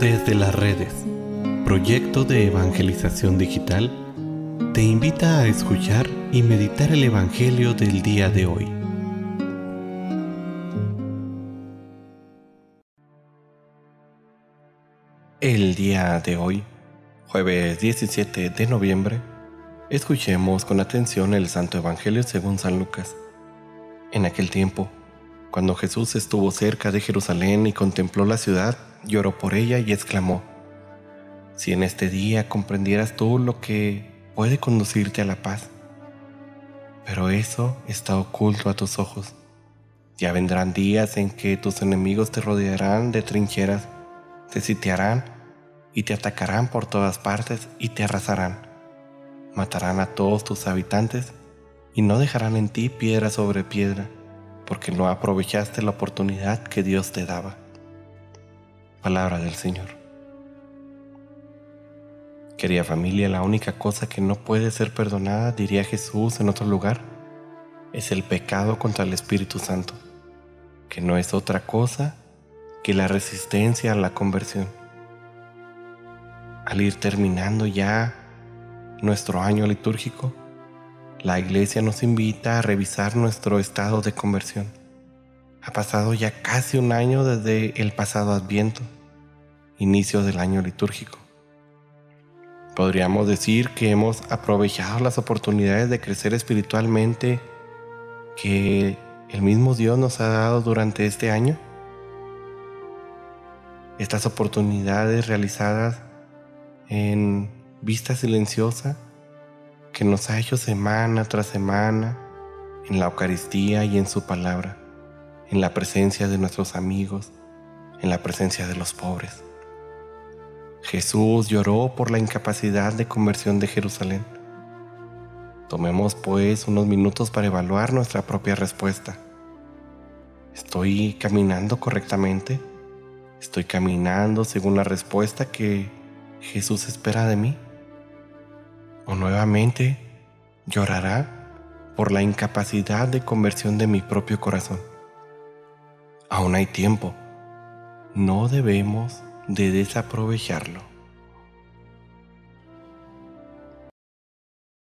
Desde las redes, proyecto de evangelización digital, te invita a escuchar y meditar el Evangelio del día de hoy. El día de hoy, jueves 17 de noviembre, escuchemos con atención el Santo Evangelio según San Lucas. En aquel tiempo, cuando Jesús estuvo cerca de Jerusalén y contempló la ciudad, lloró por ella y exclamó, Si en este día comprendieras tú lo que puede conducirte a la paz, pero eso está oculto a tus ojos. Ya vendrán días en que tus enemigos te rodearán de trincheras, te sitiarán y te atacarán por todas partes y te arrasarán. Matarán a todos tus habitantes y no dejarán en ti piedra sobre piedra porque no aprovechaste la oportunidad que Dios te daba. Palabra del Señor. Querida familia, la única cosa que no puede ser perdonada, diría Jesús en otro lugar, es el pecado contra el Espíritu Santo, que no es otra cosa que la resistencia a la conversión. Al ir terminando ya nuestro año litúrgico, la iglesia nos invita a revisar nuestro estado de conversión. Ha pasado ya casi un año desde el pasado adviento, inicio del año litúrgico. Podríamos decir que hemos aprovechado las oportunidades de crecer espiritualmente que el mismo Dios nos ha dado durante este año. Estas oportunidades realizadas en vista silenciosa que nos ha hecho semana tras semana en la Eucaristía y en su palabra, en la presencia de nuestros amigos, en la presencia de los pobres. Jesús lloró por la incapacidad de conversión de Jerusalén. Tomemos pues unos minutos para evaluar nuestra propia respuesta. ¿Estoy caminando correctamente? ¿Estoy caminando según la respuesta que Jesús espera de mí? o nuevamente llorará por la incapacidad de conversión de mi propio corazón. Aún hay tiempo. No debemos de desaprovecharlo.